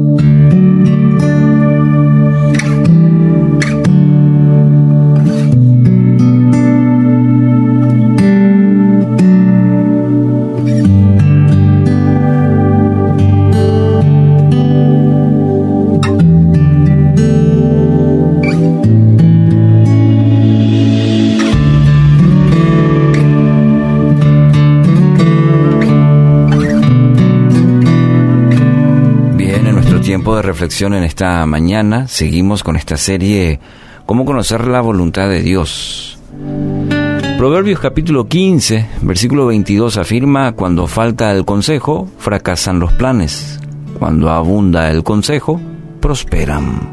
嗯。Reflexión en esta mañana. Seguimos con esta serie Cómo conocer la voluntad de Dios. Proverbios capítulo 15, versículo 22 afirma, cuando falta el consejo, fracasan los planes. Cuando abunda el consejo, prosperan.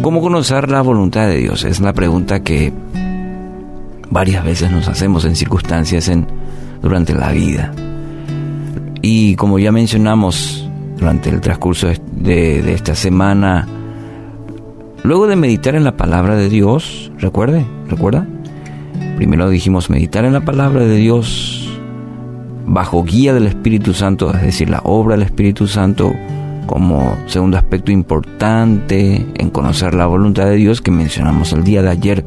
¿Cómo conocer la voluntad de Dios? Es la pregunta que varias veces nos hacemos en circunstancias en, durante la vida. Y como ya mencionamos durante el transcurso de, esta semana, luego de meditar en la palabra de Dios, recuerde, recuerda, primero dijimos meditar en la palabra de Dios bajo guía del Espíritu Santo, es decir, la obra del Espíritu Santo como segundo aspecto importante en conocer la voluntad de Dios que mencionamos el día de ayer.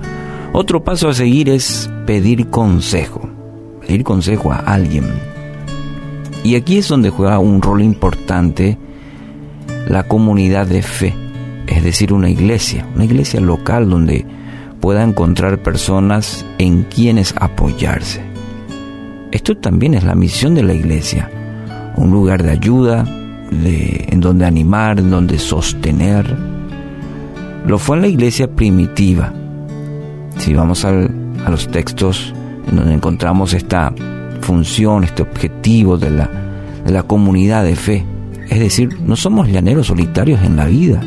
Otro paso a seguir es pedir consejo, pedir consejo a alguien. Y aquí es donde juega un rol importante la comunidad de fe, es decir, una iglesia, una iglesia local donde pueda encontrar personas en quienes apoyarse. Esto también es la misión de la iglesia, un lugar de ayuda, de, en donde animar, en donde sostener. Lo fue en la iglesia primitiva. Si vamos a los textos en donde encontramos esta función, este objetivo de la, de la comunidad de fe. Es decir, no somos llaneros solitarios en la vida.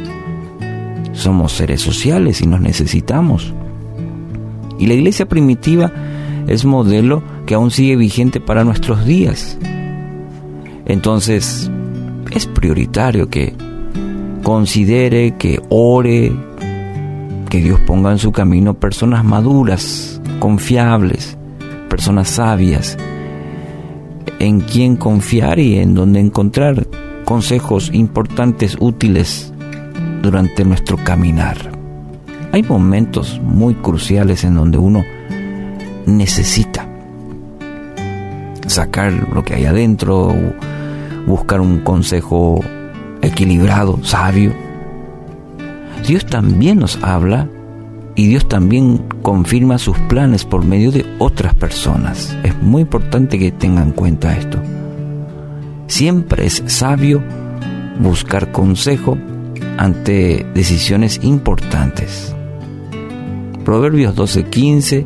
Somos seres sociales y nos necesitamos. Y la iglesia primitiva es modelo que aún sigue vigente para nuestros días. Entonces, es prioritario que considere, que ore, que Dios ponga en su camino personas maduras, confiables, personas sabias, en quién confiar y en dónde encontrar consejos importantes, útiles durante nuestro caminar. Hay momentos muy cruciales en donde uno necesita sacar lo que hay adentro, buscar un consejo equilibrado, sabio. Dios también nos habla y Dios también confirma sus planes por medio de otras personas. Es muy importante que tengan en cuenta esto. Siempre es sabio buscar consejo ante decisiones importantes. Proverbios 12:15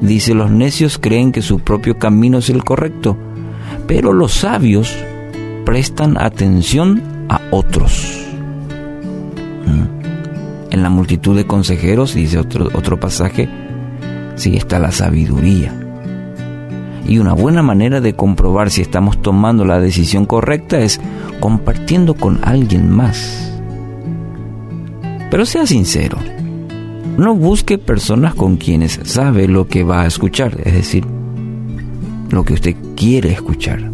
dice, los necios creen que su propio camino es el correcto, pero los sabios prestan atención a otros. En la multitud de consejeros, dice otro, otro pasaje, sí está la sabiduría. Y una buena manera de comprobar si estamos tomando la decisión correcta es compartiendo con alguien más. Pero sea sincero, no busque personas con quienes sabe lo que va a escuchar, es decir, lo que usted quiere escuchar.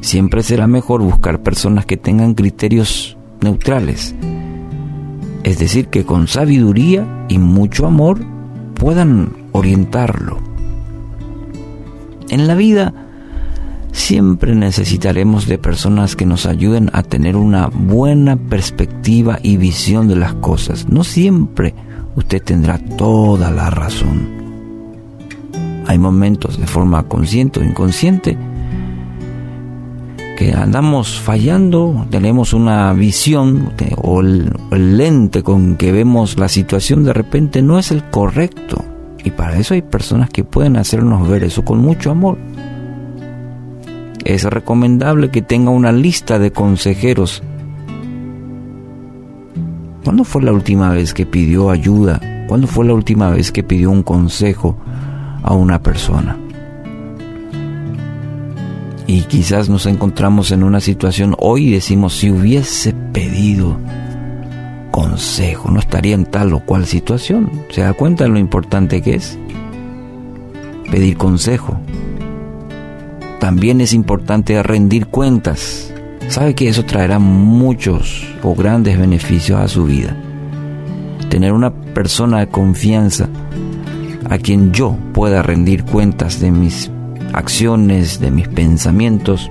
Siempre será mejor buscar personas que tengan criterios neutrales, es decir, que con sabiduría y mucho amor puedan orientarlo. En la vida siempre necesitaremos de personas que nos ayuden a tener una buena perspectiva y visión de las cosas. No siempre usted tendrá toda la razón. Hay momentos de forma consciente o inconsciente que andamos fallando, tenemos una visión o el, lente con que vemos la situación de repente no es el correcto. Y para eso hay personas que pueden hacernos ver eso con mucho amor. Es recomendable que tenga una lista de consejeros. ¿Cuándo fue la última vez que pidió ayuda? ¿Cuándo fue la última vez que pidió un consejo a una persona? Y quizás nos encontramos en una situación hoy y decimos si hubiese pedido consejo, no estaría en tal o cual situación. ¿Se da cuenta de lo importante que es? Pedir consejo. También es importante rendir cuentas. sabe que eso traerá muchos o grandes beneficios a su vida. Tener una persona de confianza a quien yo pueda rendir cuentas de mis acciones, de mis pensamientos,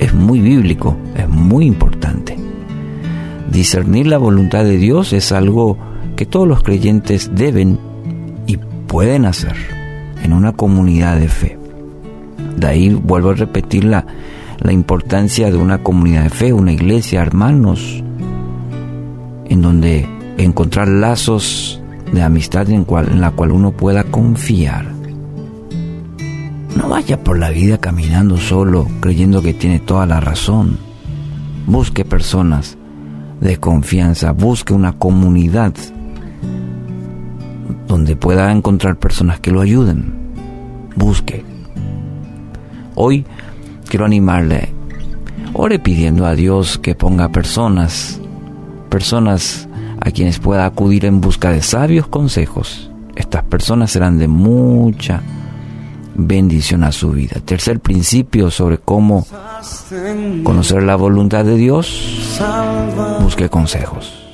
es muy bíblico, es muy importante. Discernir la voluntad de Dios es algo que todos los creyentes deben y pueden hacer en una comunidad de fe. De ahí vuelvo a repetir la, importancia de una comunidad de fe, una iglesia, hermanos, en donde encontrar lazos de amistad en, cual, en la cual uno pueda confiar. No vaya por la vida caminando solo creyendo que tiene toda la razón. Busque personas de confianza, busque una comunidad donde pueda encontrar personas que lo ayuden. Busque. Hoy quiero animarle. Ore pidiendo a Dios que ponga personas, personas a quienes pueda acudir en busca de sabios consejos. Estas personas serán de mucha bendición a su vida. Tercer principio sobre cómo conocer la voluntad de Dios, busque consejos.